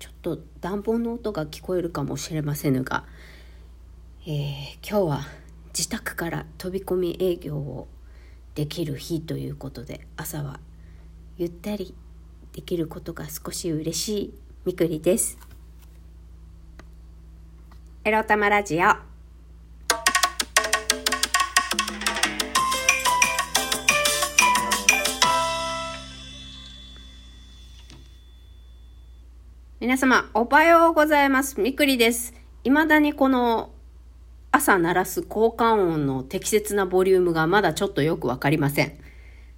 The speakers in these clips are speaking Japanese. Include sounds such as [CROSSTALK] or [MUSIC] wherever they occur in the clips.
ちょっと暖房の音が聞こえるかもしれませんが、えー、今日は自宅から飛び込み営業をできる日ということで朝はゆったりできることが少し嬉しいみくりです。エロタマラジオ。皆様、おはようございます。みくりです。未だにこの朝鳴らす交換音の適切なボリュームがまだちょっとよくわかりません。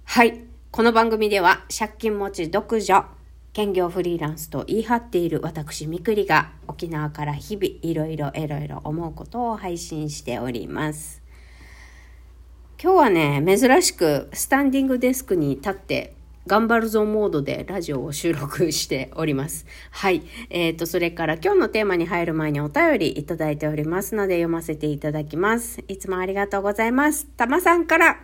はい。この番組では借金持ち独女、兼業フリーランスと言い張っている私みくりが沖縄から日々いろいろいろいろ思うことを配信しております。今日はね、珍しくスタンディングデスクに立って頑張るぞモードでラジオを収録しております。はい。えっ、ー、と、それから今日のテーマに入る前にお便りいただいておりますので読ませていただきます。いつもありがとうございます。たまさんから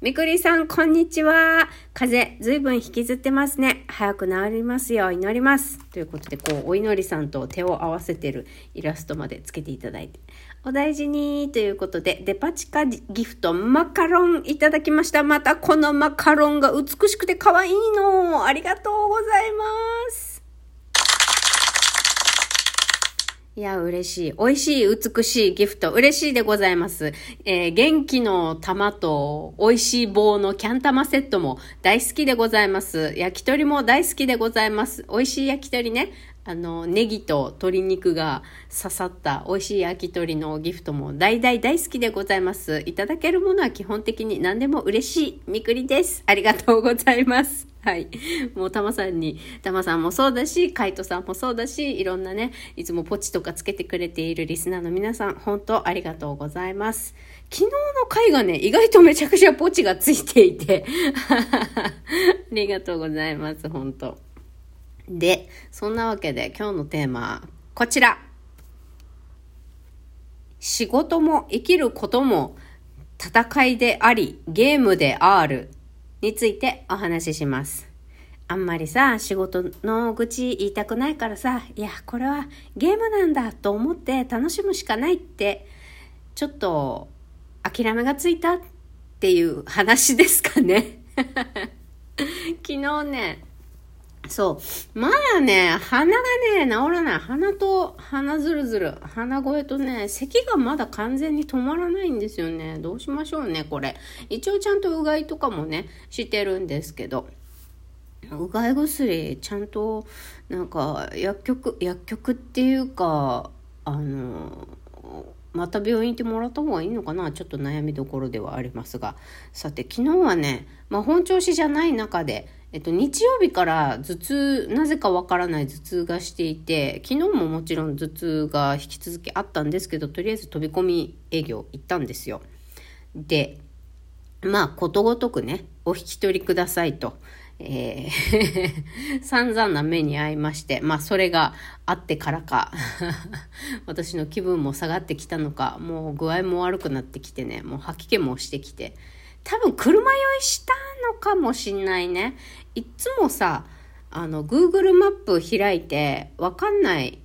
みくりさん、こんにちは。風邪、ずいぶん引きずってますね。早く治りますよう祈ります。ということで、こう、お祈りさんと手を合わせてるイラストまでつけていただいて。お大事にということで、デパ地下ギフトマカロンいただきました。またこのマカロンが美しくて可愛いの。ありがとうございます。いや、嬉しい。美味しい、美しいギフト。嬉しいでございます。えー、元気の玉と美味しい棒のキャン玉セットも大好きでございます。焼き鳥も大好きでございます。美味しい焼き鳥ね。あの、ネギと鶏肉が刺さった美味しい焼き鳥のギフトも大大大好きでございます。いただけるものは基本的に何でも嬉しいみくりです。ありがとうございます。[LAUGHS] はい。もう、たまさんに、たまさんもそうだし、カイトさんもそうだし、いろんなね、いつもポチとかつけてくれているリスナーの皆さん、本当ありがとうございます。昨日の回がね、意外とめちゃくちゃポチがついていて、[LAUGHS] ありがとうございます、本当で、そんなわけで今日のテーマ、こちら。仕事も生きることも戦いであり、ゲームである。についてお話しします。あんまりさ、仕事の愚痴言いたくないからさ、いや、これはゲームなんだと思って楽しむしかないって、ちょっと諦めがついたっていう話ですかね。[LAUGHS] 昨日ね、そう。まだね、鼻がね、治らない。鼻と鼻ずるずる。鼻声とね、咳がまだ完全に止まらないんですよね。どうしましょうね、これ。一応ちゃんとうがいとかもね、してるんですけど。うがい薬、ちゃんと、なんか、薬局、薬局っていうか、あの、また病院行ってもらった方がいいのかな？ちょっと悩みどころではありますが。さて、昨日はね、まあ本調子じゃない中で、えっと、日曜日から頭痛、なぜかわからない頭痛がしていて、昨日ももちろん頭痛が引き続きあったんですけど、とりあえず飛び込み営業行ったんですよ。で、まあ、ことごとくね、お引き取りくださいと。えー [LAUGHS] 散々な目に遭いまして、まあそれがあってからか [LAUGHS] 私の気分も下がってきたのか、もう具合も悪くなってきてね、もう吐き気もしてきて、多分車酔いしたのかもしんないね。いつもさ、あの、Google マップ開いて、わかんない。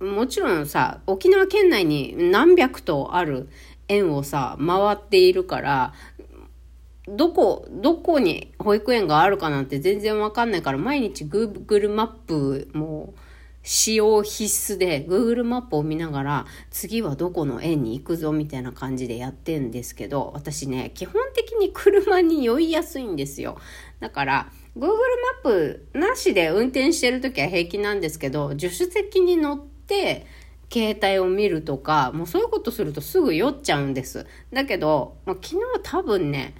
もちろんさ、沖縄県内に何百とある園をさ、回っているから、どこ、どこに保育園があるかなんて全然わかんないから、毎日 Google マップも使用必須で Google マップを見ながら次はどこの園に行くぞみたいな感じでやってんですけど私ね基本的に車に酔いやすいんですよ。だから Google マップなしで運転してる時は平気なんですけど助手席に乗って携帯を見るとかもうそういうことするとすぐ酔っちゃうんです。だけど、まあ、昨日多分ね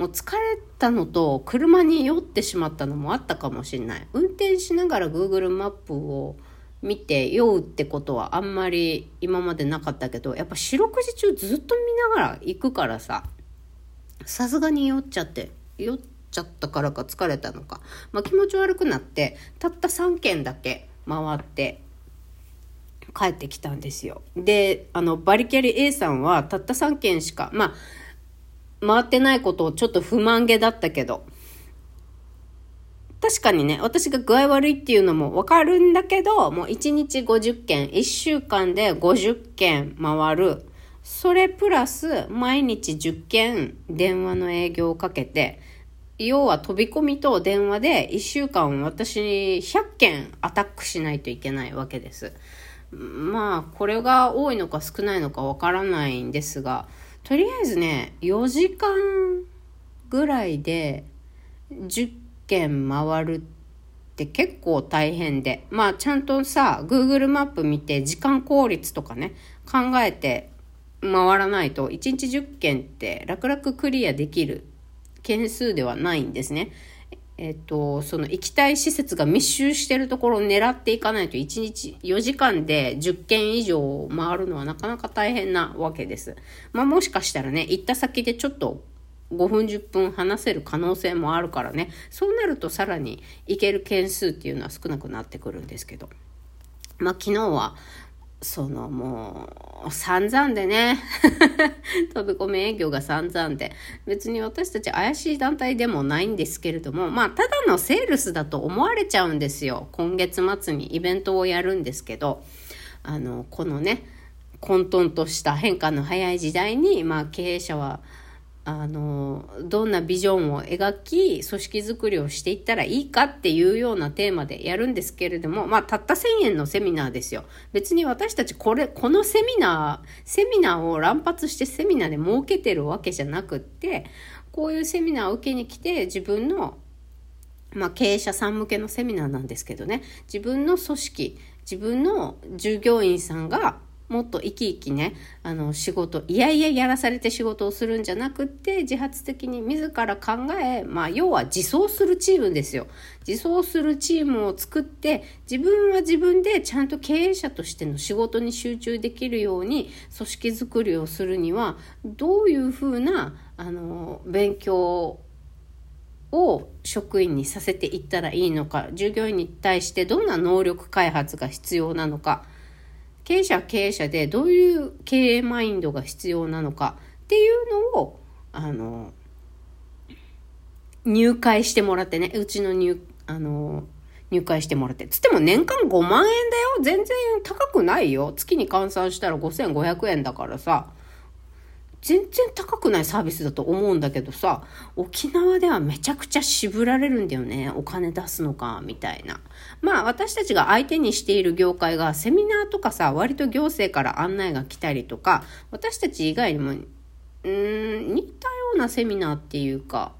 もう疲れたのと車に酔ってしまったのもあったかもしれない。運転しながら Google マップを見て酔うってことはあんまり今までなかったけどやっぱ四六時中ずっと見ながら行くからささすがに酔っちゃって酔っちゃったからか疲れたのか、まあ、気持ち悪くなってたった3軒だけ回って帰ってきたんですよ。であのバリキャリ A さんはたった3軒しかまあ回ってないことをちょっと不満げだったけど、確かにね、私が具合悪いっていうのもわかるんだけど、もう1日50件、1週間で50件回る。それプラス、毎日10件電話の営業をかけて、要は飛び込みと電話で1週間私100件アタックしないといけないわけです。まあ、これが多いのか少ないのかわからないんですが、とりあえずね、4時間ぐらいで10件回るって結構大変で、まあちゃんとさ、Google マップ見て時間効率とかね、考えて回らないと1日10件って楽々クリアできる件数ではないんですね。えっと、その行きたい施設が密集してるところを狙っていかないと1日4時間で10件以上回るのはなかなか大変なわけです。まあもしかしたらね、行った先でちょっと5分10分話せる可能性もあるからね、そうなるとさらに行ける件数っていうのは少なくなってくるんですけど。まあ昨日はそのもう散々でね。[LAUGHS] 飛び込み営業が散々で。別に私たち怪しい団体でもないんですけれどもまあただのセールスだと思われちゃうんですよ。今月末にイベントをやるんですけど。あのこのね混沌とした変化の早い時代にまあ経営者はあのどんなビジョンを描き組織づくりをしていったらいいかっていうようなテーマでやるんですけれどもまあたった1000円のセミナーですよ。別に私たちこれこのセミナーセミナーを乱発してセミナーで儲けてるわけじゃなくってこういうセミナーを受けに来て自分のまあ、経営者さん向けのセミナーなんですけどね。自分の組織自分の従業員さんがもっと生き生きね、あの仕事、いやいややらされて仕事をするんじゃなくって、自発的に自ら考え、まあ要は自走するチームですよ。自走するチームを作って、自分は自分でちゃんと経営者としての仕事に集中できるように、組織づくりをするには、どういうふうな、あの、勉強を職員にさせていったらいいのか、従業員に対してどんな能力開発が必要なのか、経営者は経営者でどういう経営マインドが必要なのかっていうのを、あの、入会してもらってね、うちの入、あの、入会してもらって。つっても年間5万円だよ。全然高くないよ。月に換算したら5500円だからさ。全然高くないサービスだと思うんだけどさ、沖縄ではめちゃくちゃ渋られるんだよね。お金出すのか、みたいな。まあ私たちが相手にしている業界がセミナーとかさ、割と行政から案内が来たりとか、私たち以外にも、うん、似たようなセミナーっていうか、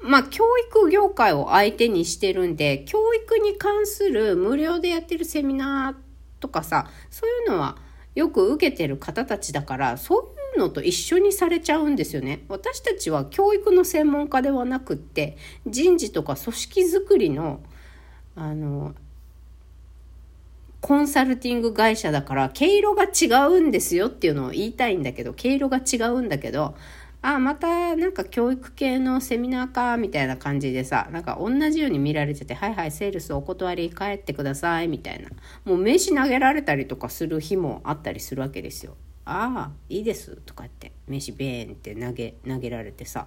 まあ教育業界を相手にしてるんで、教育に関する無料でやってるセミナーとかさ、そういうのはよく受けてる方たちだから、そういうのと一緒にされちゃうんですよね。私たちは教育の専門家ではなくって、人事とか組織づくりの、あの、コンサルティング会社だから毛色が違うんですよっていうのを言いたいんだけど、毛色が違うんだけど、あ、またなんか教育系のセミナーか、みたいな感じでさ、なんか同じように見られてて、はいはい、セールスお断り帰ってください、みたいな。もう名刺投げられたりとかする日もあったりするわけですよ。ああ、いいです、とか言って、名刺ベーンって投げ、投げられてさ、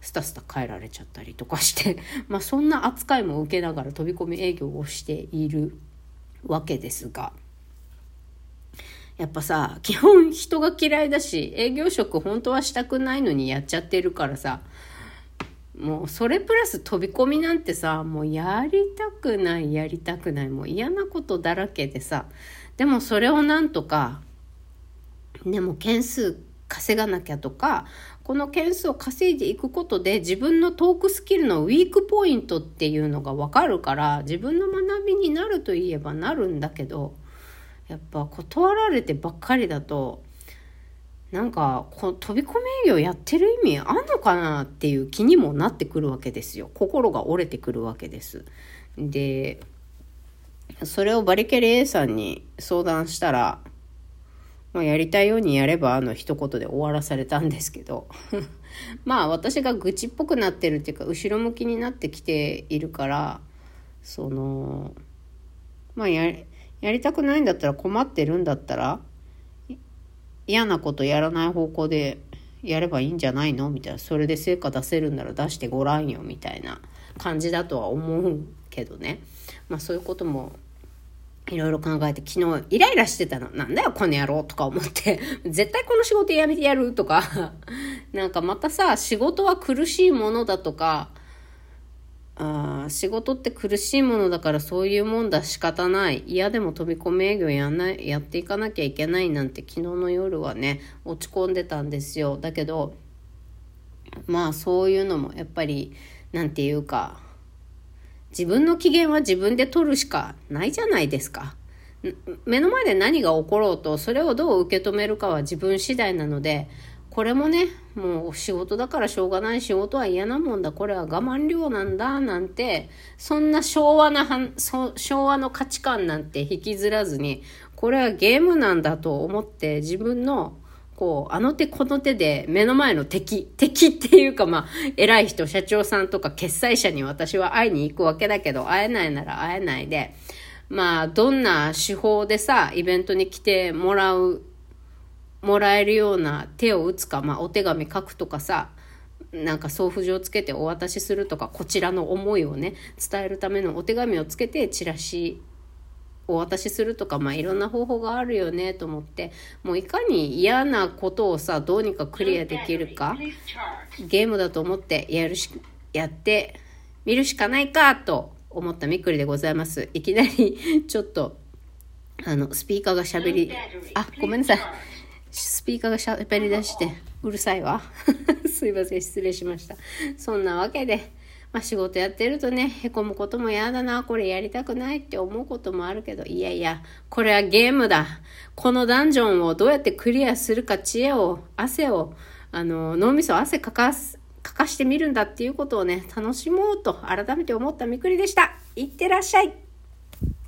スタスタ帰られちゃったりとかして [LAUGHS] まあそんな扱いも受けながら飛び込み営業をしているわけですが。やっぱさ、基本人が嫌いだし、営業職本当はしたくないのにやっちゃってるからさ、もうそれプラス飛び込みなんてさ、もうやりたくない、やりたくない、もう嫌なことだらけでさ、でもそれをなんとか、でも件数稼がなきゃとか、この件数を稼いでいくことで自分のトークスキルのウィークポイントっていうのがわかるから、自分の学びになるといえばなるんだけど、やっぱ断られてばっかりだとなんかこ飛び込み営業やってる意味あんのかなっていう気にもなってくるわけですよ。心が折れてくるわけです。でそれをバリケリ A さんに相談したら、まあ、やりたいようにやればあの一言で終わらされたんですけど [LAUGHS] まあ私が愚痴っぽくなってるっていうか後ろ向きになってきているからそのまあややりたくないんだったら困ってるんだったら嫌なことやらない方向でやればいいんじゃないの？みたいな。それで成果出せるんなら出してごらんよ、みたいな感じだとは思うけどね。まあそういうこともいろいろ考えて昨日イライラしてたの。なんだよこの野郎とか思って。[LAUGHS] 絶対この仕事やめてやるとか。[LAUGHS] なんかまたさ、仕事は苦しいものだとか、あ仕事って苦しいものだからそういうもんだ仕方ない嫌でも飛び込み営業やんないやっていかなきゃいけないなんて昨日の夜はね落ち込んでたんですよだけどまあそういうのもやっぱりなんていうか自分の機嫌は自分で取るしかないじゃないですか。目の前で何が起ころうとそれをどう受け止めるかは自分次第なのでこれもねもう仕事だからしょうがない仕事は嫌なもんだこれは我慢量なんだなんてそんな昭和な昭和の価値観なんて引きずらずにこれはゲームなんだと思って自分のこう、あの手この手で目の前の敵、敵っていうかまあ、偉い人、社長さんとか決済者に私は会いに行くわけだけど、会えないなら会えないで、まあ、どんな手法でさ、イベントに来てもらう、もらえるような手を打つか、まあ、お手紙書くとかさ、なんか送付状つけてお渡しするとか、こちらの思いをね、伝えるためのお手紙をつけてチラシお渡しするとか、まあ、いろんな方法があるよねと思ってもういかに嫌なことをさどうにかクリアできるかゲームだと思ってやるしやってみるしかないかと思ったみっくりでございます。いきなり [LAUGHS] ちょっとあのスピーカーがしゃべりあごめんなさい。スピーカーがしゃべり出してうるさいわ。[LAUGHS] すいません失礼しました。そんなわけでまあ、仕事やってるとね、へこむことも嫌だな、これやりたくないって思うこともあるけど、いやいや、これはゲームだ。このダンジョンをどうやってクリアするか、知恵を、汗を、あの、脳みそ汗かかす、かかしてみるんだっていうことをね、楽しもうと改めて思ったみくりでした。いってらっしゃい。